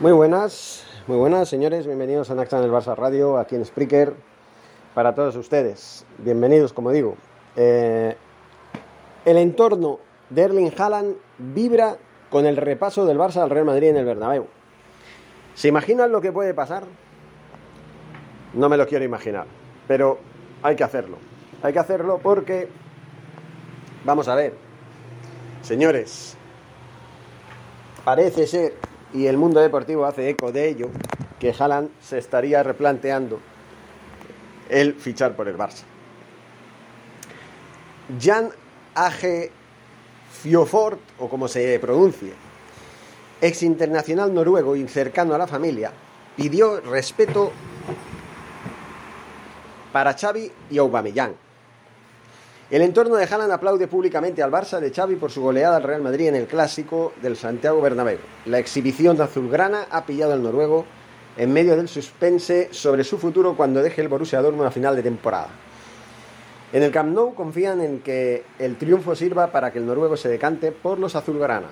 Muy buenas, muy buenas señores, bienvenidos a Naxa en el Barça Radio, aquí en Spreaker, para todos ustedes. Bienvenidos, como digo. Eh, el entorno de Erling Haaland vibra con el repaso del Barça al Real Madrid en el Bernabéu. ¿Se imaginan lo que puede pasar? No me lo quiero imaginar, pero hay que hacerlo. Hay que hacerlo porque, vamos a ver, señores, parece ser, y el mundo deportivo hace eco de ello, que Haaland se estaría replanteando el fichar por el Barça. Jan Age Fiofort, o como se pronuncie, ex internacional noruego y cercano a la familia, pidió respeto para Xavi y Aubameyang. El entorno de Haaland aplaude públicamente al Barça de Xavi por su goleada al Real Madrid en el clásico del Santiago Bernabéu. La exhibición azulgrana ha pillado al noruego en medio del suspense sobre su futuro cuando deje el Borussia Dortmund a final de temporada. En el Camp Nou confían en que el triunfo sirva para que el noruego se decante por los azulgrana.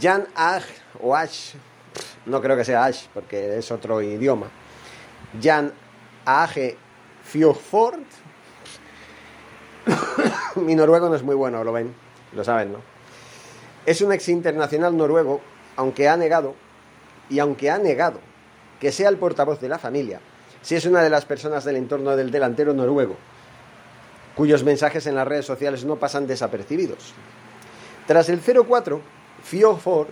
Jan Ag o Ash, no creo que sea Ash porque es otro idioma. Jan Age Fiofort Mi noruego no es muy bueno, lo ven, lo saben, ¿no? Es un ex internacional noruego, aunque ha negado, y aunque ha negado que sea el portavoz de la familia, si es una de las personas del entorno del delantero noruego, cuyos mensajes en las redes sociales no pasan desapercibidos. Tras el 0-4, Fiofort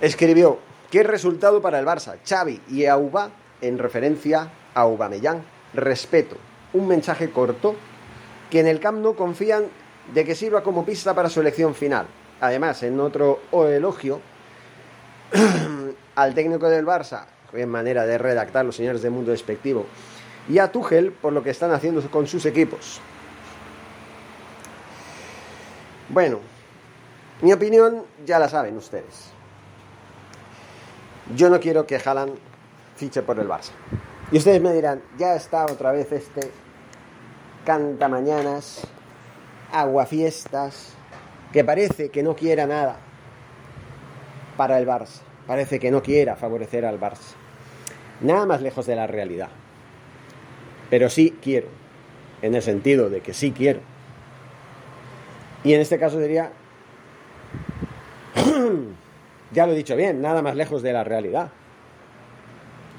escribió, ¿qué resultado para el Barça? Xavi y Auba, en referencia a Aubameyang. Respeto. Un mensaje corto que en el Camp Nou confían de que sirva como pista para su elección final. Además, en otro elogio al técnico del Barça, en manera de redactar los señores del mundo despectivo, y a Tuchel por lo que están haciendo con sus equipos. Bueno, mi opinión ya la saben ustedes. Yo no quiero que Haaland fiche por el Barça. Y ustedes me dirán, ya está otra vez este canta mañanas, aguafiestas, que parece que no quiera nada para el Barça, parece que no quiera favorecer al Barça. Nada más lejos de la realidad. Pero sí quiero, en el sentido de que sí quiero. Y en este caso diría, ya lo he dicho bien, nada más lejos de la realidad.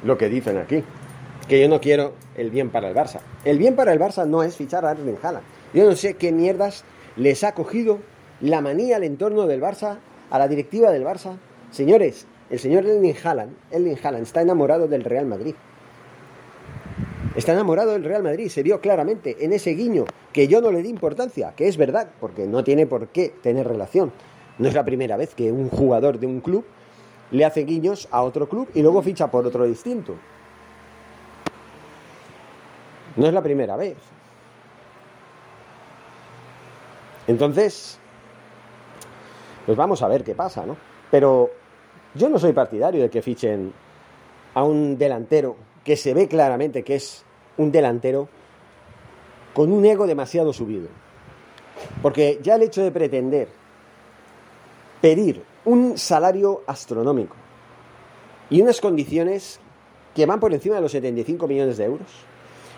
Lo que dicen aquí que yo no quiero el bien para el Barça. El bien para el Barça no es fichar a Erling Haaland. Yo no sé qué mierdas les ha cogido la manía al entorno del Barça, a la directiva del Barça. Señores, el señor Erling Haaland, Erling Haaland está enamorado del Real Madrid. Está enamorado del Real Madrid, se vio claramente en ese guiño que yo no le di importancia, que es verdad, porque no tiene por qué tener relación. No es la primera vez que un jugador de un club le hace guiños a otro club y luego ficha por otro distinto. No es la primera vez. Entonces, pues vamos a ver qué pasa, ¿no? Pero yo no soy partidario de que fichen a un delantero que se ve claramente que es un delantero con un ego demasiado subido. Porque ya el hecho de pretender pedir un salario astronómico y unas condiciones que van por encima de los 75 millones de euros,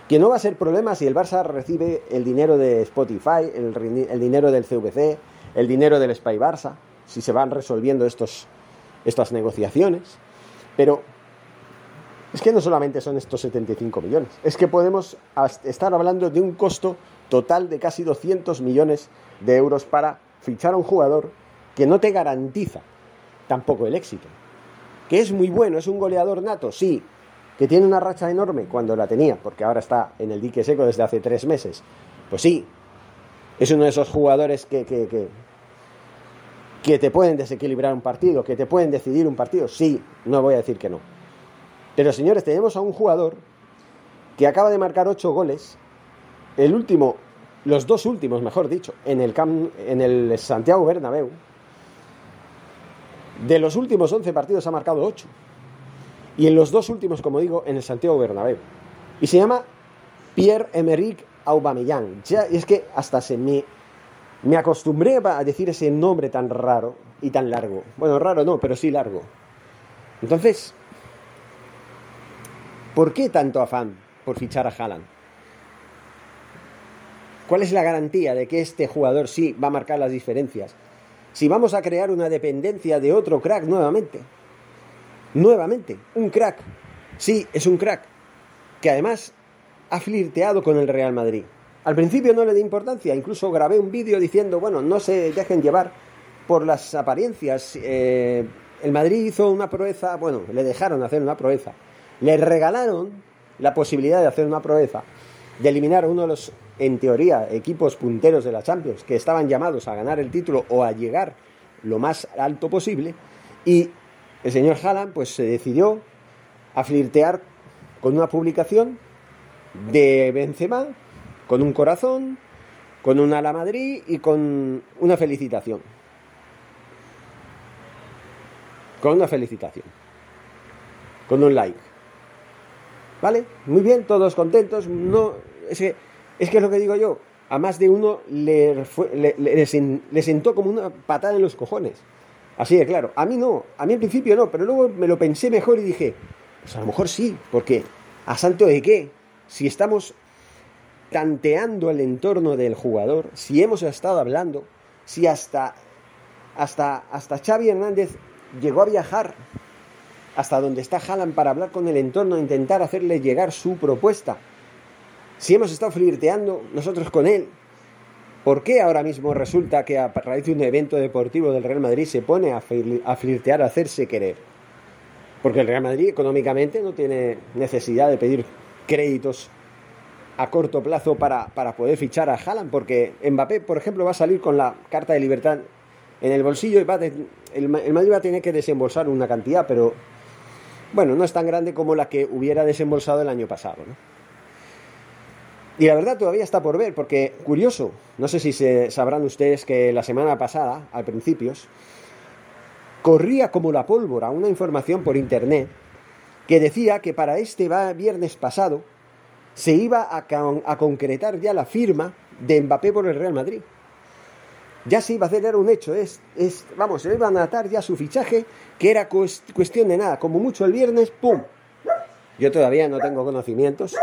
que no va a ser problema si el Barça recibe el dinero de Spotify, el, dinero del CVC, el dinero del Spy Barça. si se van resolviendo estos, estas negociaciones. Pero es que no solamente son estos 75 millones, es que podemos estar hablando de un costo total de casi 200 millones de euros para fichar a un jugador que no te garantiza tampoco el éxito. Que es muy bueno, es un goleador nato, sí, que tiene una racha enorme cuando la tenía, porque ahora está en el dique seco desde hace tres meses. Pues sí, es uno de esos jugadores que, que, que, que te pueden desequilibrar un partido, que te pueden decidir un partido. Sí, no voy a decir que no. Pero señores, tenemos a un jugador que acaba de marcar ocho goles, el último, los dos últimos, mejor dicho, en el, en el Santiago Bernabéu. De los últimos 11 partidos ha marcado 8. Y en los dos últimos, como digo, en el Santiago Bernabéu. Y se llama Pierre-Emerick Aubameyang. Ya, es que hasta se me, me acostumbré a decir ese nombre tan raro y tan largo. Bueno, raro no, pero sí largo. Entonces, ¿por qué tanto afán por fichar a Haaland? ¿Cuál es la garantía de que este jugador sí va a marcar las diferencias? Si vamos a crear una dependencia de otro crack nuevamente. Nuevamente, un crack. Sí, es un crack. Que además ha flirteado con el Real Madrid. Al principio no le di importancia, incluso grabé un vídeo diciendo, bueno, no se dejen llevar por las apariencias. Eh, el Madrid hizo una proeza, bueno, le dejaron hacer una proeza. Le regalaron la posibilidad de hacer una proeza, de eliminar uno de los, en teoría, equipos punteros de la Champions, que estaban llamados a ganar el título o a llegar lo más alto posible. Y el señor Haaland, pues se decidió a flirtear con una publicación de Benzema con un corazón, con un ala Madrid y con una felicitación. Con una felicitación. Con un like. ¿Vale? Muy bien, todos contentos. No, es que es, que lo que digo yo. A más de uno le, le, sentó como una patada en los cojones. Así de claro. A mí no, a mí al principio no, pero luego me lo pensé mejor y dije, pues a lo mejor sí, porque ¿a santo de qué? si estamos tanteando el entorno del jugador, si hemos estado hablando, si hasta, hasta, hasta Xavi Hernández llegó a viajar hasta donde está Haaland para hablar con el entorno e intentar hacerle llegar su propuesta, si hemos estado flirteando nosotros con él, ¿por qué ahora mismo resulta que a raíz de un evento deportivo del Real Madrid se pone a flirtear, a hacerse querer? Porque el Real Madrid económicamente no tiene necesidad de pedir créditos a corto plazo para, poder fichar a Haaland, porque Mbappé, por ejemplo, va a salir con la carta de libertad en el bolsillo y va el, Madrid va a tener que desembolsar una cantidad, pero bueno, no es tan grande como la que hubiera desembolsado el año pasado. Y la verdad todavía está por ver, porque curioso, no sé si se sabrán ustedes que la semana pasada, al principios, corría como la pólvora una información por internet que decía que para este viernes pasado se iba a, concretar ya la firma de Mbappé por el Real Madrid. Ya se iba a hacer, era un hecho, es, es, vamos, se iban a atar ya su fichaje, que era cuestión de nada, como mucho el viernes, ¡pum! Yo todavía no tengo conocimientos.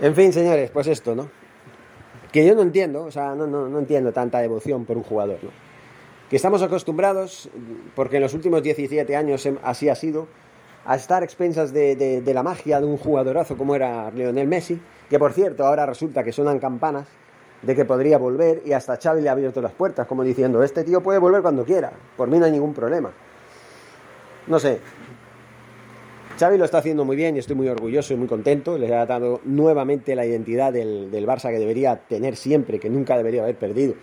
En fin, señores, pues esto, ¿no? Que yo no entiendo, o sea, no, no, entiendo tanta devoción por un jugador, ¿no? que estamos acostumbrados, porque en los últimos 17 años así ha sido, a estar expensas de, la magia de un jugadorazo como era Lionel Messi, que por cierto ahora resulta que suenan campanas de que podría volver y hasta Xavi le ha abierto las puertas, como diciendo, este tío puede volver cuando quiera, por mí no hay ningún problema. No sé, Xavi lo está haciendo muy bien y estoy muy orgulloso y muy contento. Le ha dado nuevamente la identidad del, del Barça que debería tener siempre, que nunca debería haber perdido.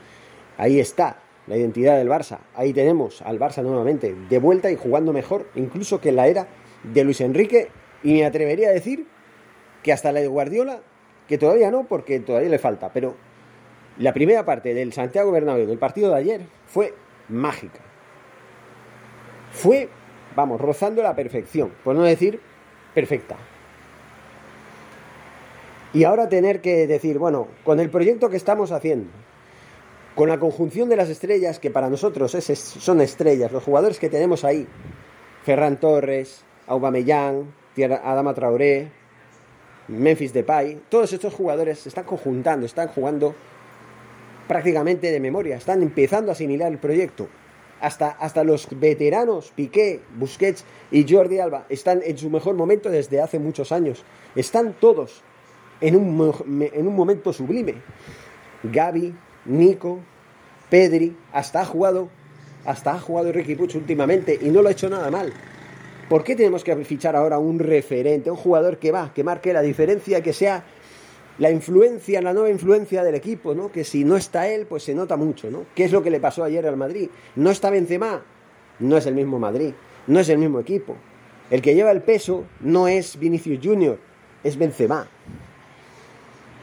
Ahí está, la identidad del Barça. Ahí tenemos al Barça nuevamente de vuelta y jugando mejor, incluso que en la era de Luis Enrique. Y me atrevería a decir que hasta la de Guardiola, que todavía no, porque todavía le falta, pero la primera parte del Santiago Bernabéu del partido de ayer fue mágica. Fue, vamos, rozando la perfección, por no decir perfecta. Y ahora tener que decir, bueno, con el proyecto que estamos haciendo, con la conjunción de las estrellas, que para nosotros son estrellas, los jugadores que tenemos ahí, Ferran Torres, Aubameyang, Adama Traoré, Memphis Depay, todos estos jugadores se están conjuntando, están jugando prácticamente de memoria, están empezando a asimilar el proyecto. Hasta, hasta los veteranos, Piqué, Busquets y Jordi Alba, están en su mejor momento desde hace muchos años. Están todos en un, en un momento sublime. Gaby, Nico, Pedri, hasta ha jugado, hasta ha jugado Ricky Puch últimamente y no lo ha hecho nada mal. ¿Por qué tenemos que fichar ahora un referente, un jugador que va, que marque la diferencia, que sea la influencia, la nueva influencia del equipo, ¿no? Que si no está él, pues se nota mucho, ¿no? ¿Qué es lo que le pasó ayer al Madrid? No está Benzema, no es el mismo Madrid, no es el mismo equipo. El que lleva el peso no es Vinicius Junior, es Benzema.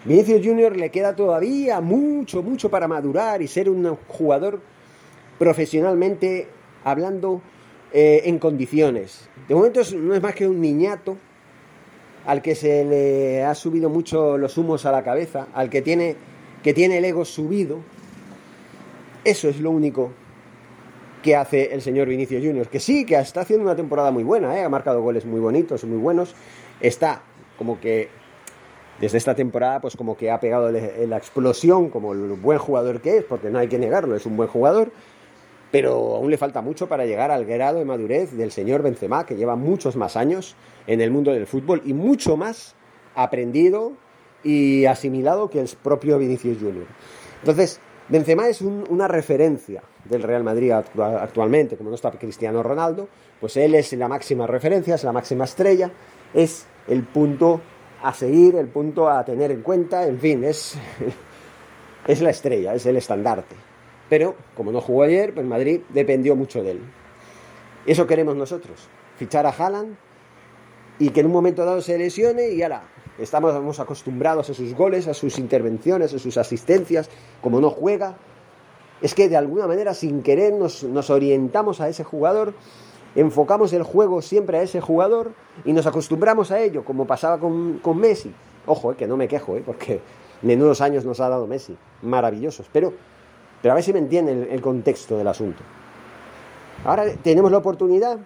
Vinicius Junior le queda todavía mucho, mucho para madurar y ser un jugador profesionalmente hablando eh, en condiciones. De momento no es más que un niñato al que se le ha subido mucho los humos a la cabeza, al que tiene, que tiene el ego subido. Eso es lo único que hace el señor Vinicius Junior, que sí, que está haciendo una temporada muy buena, ¿eh? ha marcado goles muy bonitos, muy buenos, está como que desde esta temporada pues como que ha pegado la explosión como el buen jugador que es, porque no hay que negarlo, es un buen jugador, pero aún le falta mucho para llegar al grado de madurez del señor Benzema, que lleva muchos más años en el mundo del fútbol y mucho más aprendido y asimilado que el propio Vinicius Junior. Entonces, Benzema es una referencia del Real Madrid actualmente, como no está Cristiano Ronaldo, pues él es la máxima referencia, es la máxima estrella, es el punto a seguir, el punto a tener en cuenta, en fin, es, es la estrella, es el estandarte. Pero, como no jugó ayer, pues Madrid dependió mucho de él. Eso queremos nosotros, fichar a Haaland y que en un momento dado se lesione y ahora estamos acostumbrados a sus goles, a sus intervenciones, a sus asistencias, como no juega, es que de alguna manera sin querer nos, orientamos a ese jugador, enfocamos el juego siempre a ese jugador y nos acostumbramos a ello, como pasaba con, Messi. Ojo, eh, que no me quejo, eh, porque menudos años nos ha dado Messi, maravillosos, pero pero a ver si me entienden el, contexto del asunto. Ahora tenemos la oportunidad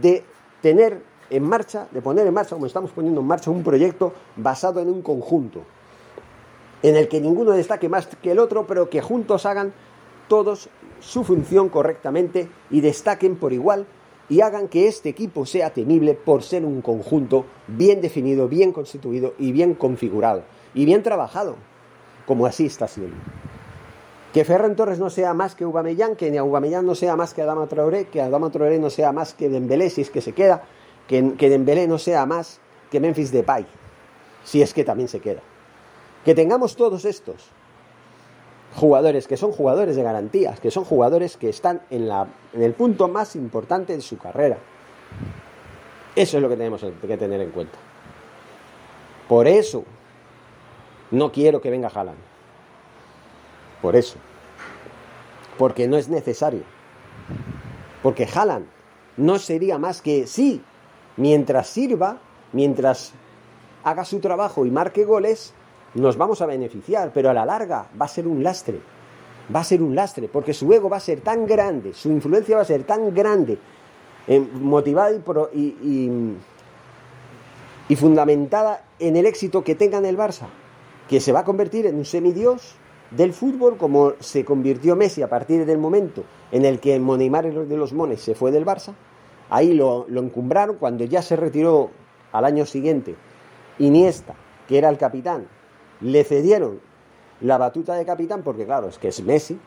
de tener en marcha, de poner en marcha, como estamos poniendo en marcha, un proyecto basado en un conjunto, en el que ninguno destaque más que el otro, pero que juntos hagan todos su función correctamente y destaquen por igual y hagan que este equipo sea temible por ser un conjunto bien definido, bien constituido y bien configurado y bien trabajado, como así está siendo. Que Ferran Torres no sea más que Ubamellán, que Ubamellán no sea más que Adama Traoré, que Adama Traoré no sea más que Dembélé, si es que se queda, que, que Dembélé no sea más que Memphis Depay, si es que también se queda. Que tengamos todos estos jugadores que son jugadores de garantías, que son jugadores que están en, en el punto más importante de su carrera. Eso es lo que tenemos que tener en cuenta. Por eso no quiero que venga Haaland. Por eso. Porque no es necesario. Porque Haaland no sería más que, sí, mientras sirva, mientras haga su trabajo y marque goles, nos vamos a beneficiar, pero a la larga va a ser un lastre. Va a ser un lastre, porque su ego va a ser tan grande, su influencia va a ser tan grande, eh, motivada y, y fundamentada en el éxito que tenga en el Barça, que se va a convertir en un semidios del fútbol, como se convirtió Messi a partir del momento en el que Neymar de los Mones se fue del Barça, ahí lo, encumbraron cuando ya se retiró al año siguiente Iniesta, que era el capitán, le cedieron la batuta de capitán porque claro, es que es Messi.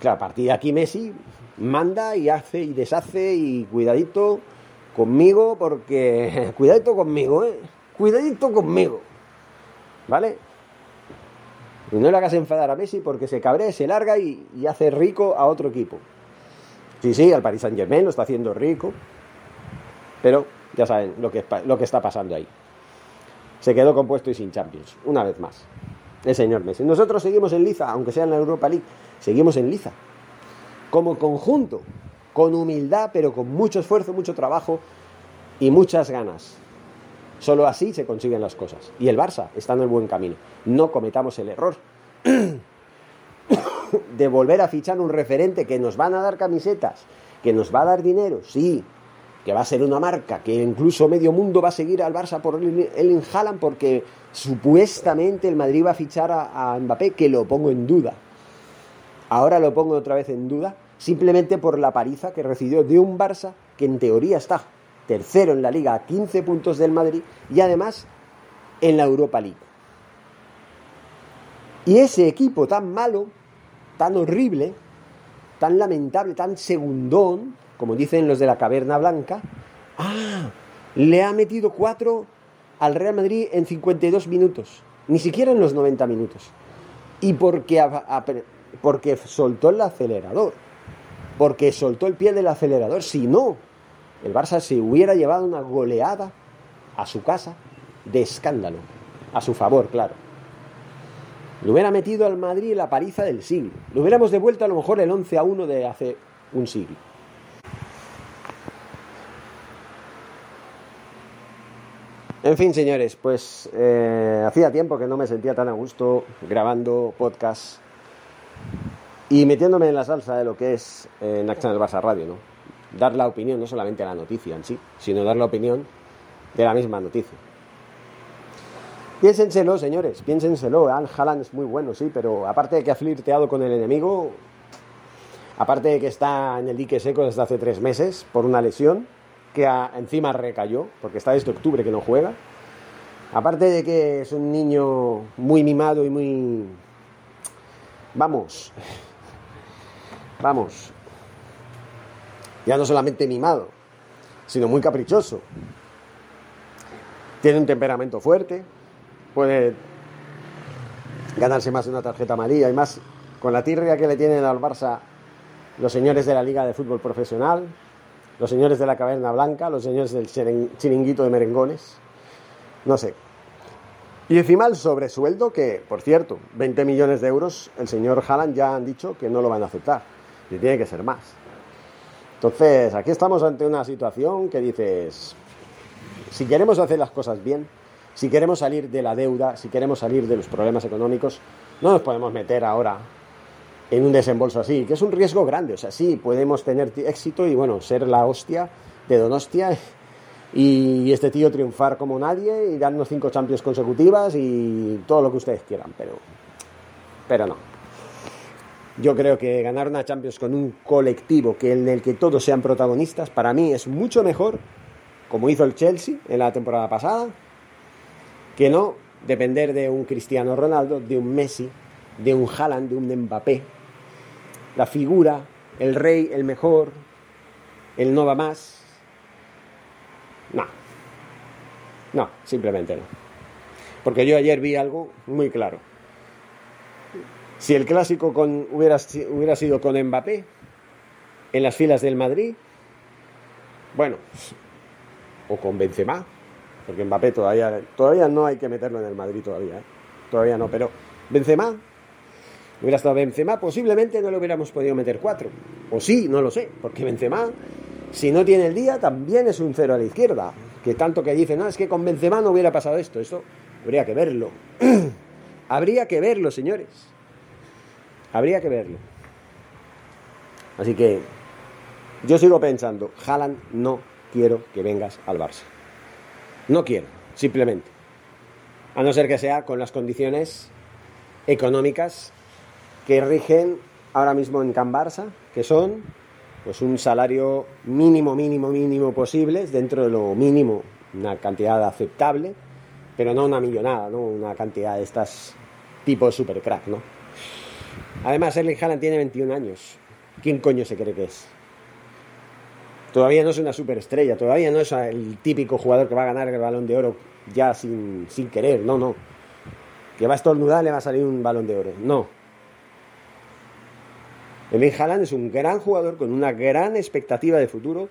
Claro, a partir de aquí Messi manda y hace y deshace y cuidadito conmigo porque cuidadito conmigo, ¿eh? Cuidadito conmigo. ¿Vale? Y no le hagas enfadar a Messi porque se cabrea, se larga y, hace rico a otro equipo. Sí, sí, al Paris Saint Germain lo está haciendo rico, pero ya saben lo que, lo que está pasando ahí. Se quedó compuesto y sin Champions, una vez más. El señor Messi. Nosotros seguimos en liza, aunque sea en la Europa League, seguimos en liza. Como conjunto, con humildad, pero con mucho esfuerzo, mucho trabajo y muchas ganas. Solo así se consiguen las cosas. Y el Barça está en el buen camino. No cometamos el error de volver a fichar un referente que nos van a dar camisetas, que nos va a dar dinero, sí, que va a ser una marca, que incluso medio mundo va a seguir al Barça por el, el porque supuestamente el Madrid va a fichar a, a Mbappé, que lo pongo en duda. ahora lo pongo otra vez en duda, simplemente por la pariza que recibió de un Barça que en teoría está tercero en la liga a 15 puntos del Madrid y además en la Europa League. Y ese equipo tan malo, tan horrible, tan lamentable, tan segundón, como dicen los de la Caverna Blanca, ah, le ha metido cuatro al Real Madrid en 52 minutos, ni siquiera en los 90 minutos. Y porque, porque soltó el acelerador, porque soltó el pie del acelerador, si no, el Barça se hubiera llevado una goleada a su casa de escándalo, a su favor, claro. Le hubiera metido al Madrid la pariza del siglo. Le hubiéramos devuelto a lo mejor el 11 a 1 de hace un siglo. En fin, señores, pues eh, hacía tiempo que no me sentía tan a gusto grabando podcast y metiéndome en la salsa de lo que es eh, en del Barça Radio, ¿no? Dar la opinión, no solamente la noticia en sí, sino dar la opinión de la misma noticia. Piénsenselo, señores, piénsenselo. Al Haaland es muy bueno, sí, pero aparte de que ha flirteado con el enemigo, aparte de que está en el dique seco desde hace tres meses por una lesión, que encima recayó, porque está desde octubre que no juega, aparte de que es un niño muy mimado y muy... Vamos, vamos, ya no solamente mimado, sino muy caprichoso. Tiene un temperamento fuerte, puede ganarse más de una tarjeta amarilla y más con la tirria que le tienen al Barça los señores de la Liga de Fútbol Profesional, los señores de la Caverna Blanca, los señores del chiringuito de merengones, no sé. Y encima el sobresueldo que, por cierto, 20 millones de euros, el señor Haaland ya han dicho que no lo van a aceptar, y tiene que ser más. Entonces, aquí estamos ante una situación que dices, si queremos hacer las cosas bien, si queremos salir de la deuda, si queremos salir de los problemas económicos, no nos podemos meter ahora en un desembolso así, que es un riesgo grande. O sea, sí, podemos tener éxito y, bueno, ser la hostia de Donostia y este tío triunfar como nadie y darnos cinco champions consecutivas y todo lo que ustedes quieran, pero, pero no. Yo creo que ganar una Champions con un colectivo que en el que todos sean protagonistas, para mí es mucho mejor, como hizo el Chelsea en la temporada pasada, que no depender de un Cristiano Ronaldo, de un Messi, de un Haaland, de un Mbappé. La figura, el rey, el mejor, el no va más. No. No, simplemente no. Porque yo ayer vi algo muy claro. Si el clásico con, hubiera, hubiera sido con Mbappé en las filas del Madrid, bueno, o con Benzema, porque Mbappé todavía, todavía no hay que meterlo en el Madrid todavía, ¿eh? todavía no, pero Benzema, hubiera estado Benzema, posiblemente no le hubiéramos podido meter cuatro, o sí, no lo sé, porque Benzema, si no tiene el día, también es un cero a la izquierda, que tanto que dicen, no, es que con Benzema no hubiera pasado esto, esto habría que verlo, habría que verlo, señores, habría que verlo. Así que yo sigo pensando, Haaland no quiero que vengas al Barça. No quiero, simplemente. A no ser que sea con las condiciones económicas que rigen ahora mismo en Can Barça, que son pues un salario mínimo, mínimo, mínimo posible, dentro de lo mínimo, una cantidad aceptable, pero no una millonada, ¿no? Una cantidad de estas tipo super crack, ¿no? Además, Erling Haaland tiene 21 años. ¿Quién coño se cree que es? Todavía no es una superestrella, todavía no es el típico jugador que va a ganar el balón de oro ya sin, sin querer, no, no. Que va a estornudar le va a salir un balón de oro, no. Emil Haaland es un gran jugador con una gran expectativa de futuro,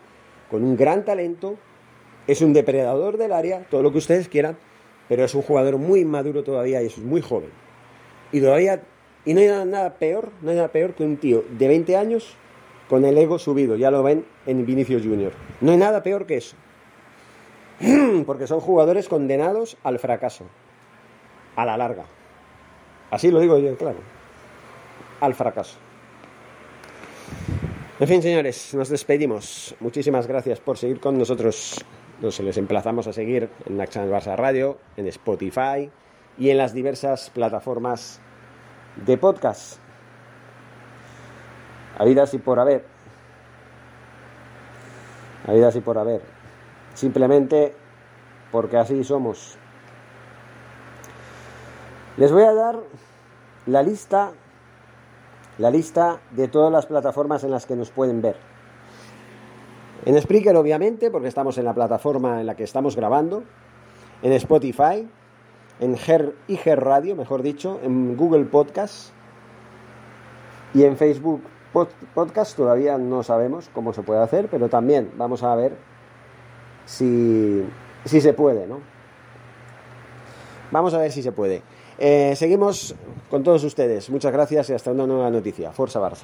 con un gran talento, es un depredador del área, todo lo que ustedes quieran, pero es un jugador muy maduro todavía y es muy joven. Y todavía, y no hay nada, peor, no hay nada peor que un tío de 20 años con el ego subido, ya lo ven en Vinicius Junior. No hay nada peor que eso. Porque son jugadores condenados al fracaso, a la larga. Así lo digo yo, claro. Al fracaso. En fin, señores, nos despedimos. Muchísimas gracias por seguir con nosotros. Nos les emplazamos a seguir en Naxan Barça Radio, en Spotify y en las diversas plataformas de podcast. Habidas y por haber. Habidas y por haber. Simplemente porque así somos. Les voy a dar la lista la lista de todas las plataformas en las que nos pueden ver. En Spreaker, obviamente, porque estamos en la plataforma en la que estamos grabando. En Spotify. En Ger, Ger Radio, mejor dicho. En Google Podcast. Y en Facebook Podcast todavía no sabemos cómo se puede hacer, pero también vamos a ver si, si se puede, ¿no? Vamos a ver si se puede. Eh, seguimos con todos ustedes. Muchas gracias y hasta una nueva noticia. Forza Barça.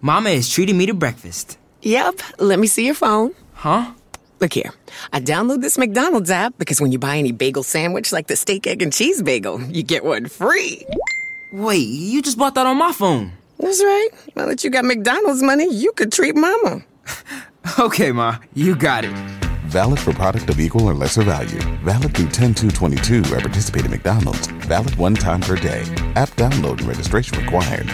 Mama is treating me to breakfast. Yep. Let me see your phone. Huh? Look here. I download this McDonald's app because when you buy any bagel sandwich like the steak, egg, and cheese bagel, you get one free. Wait, you just bought that on my phone. That's right. Now that you got McDonald's money, you could treat Mama. okay, Ma, you got it. Valid for product of equal or lesser value. Valid through 10222 at participating McDonald's. Valid one time per day. App download and registration required.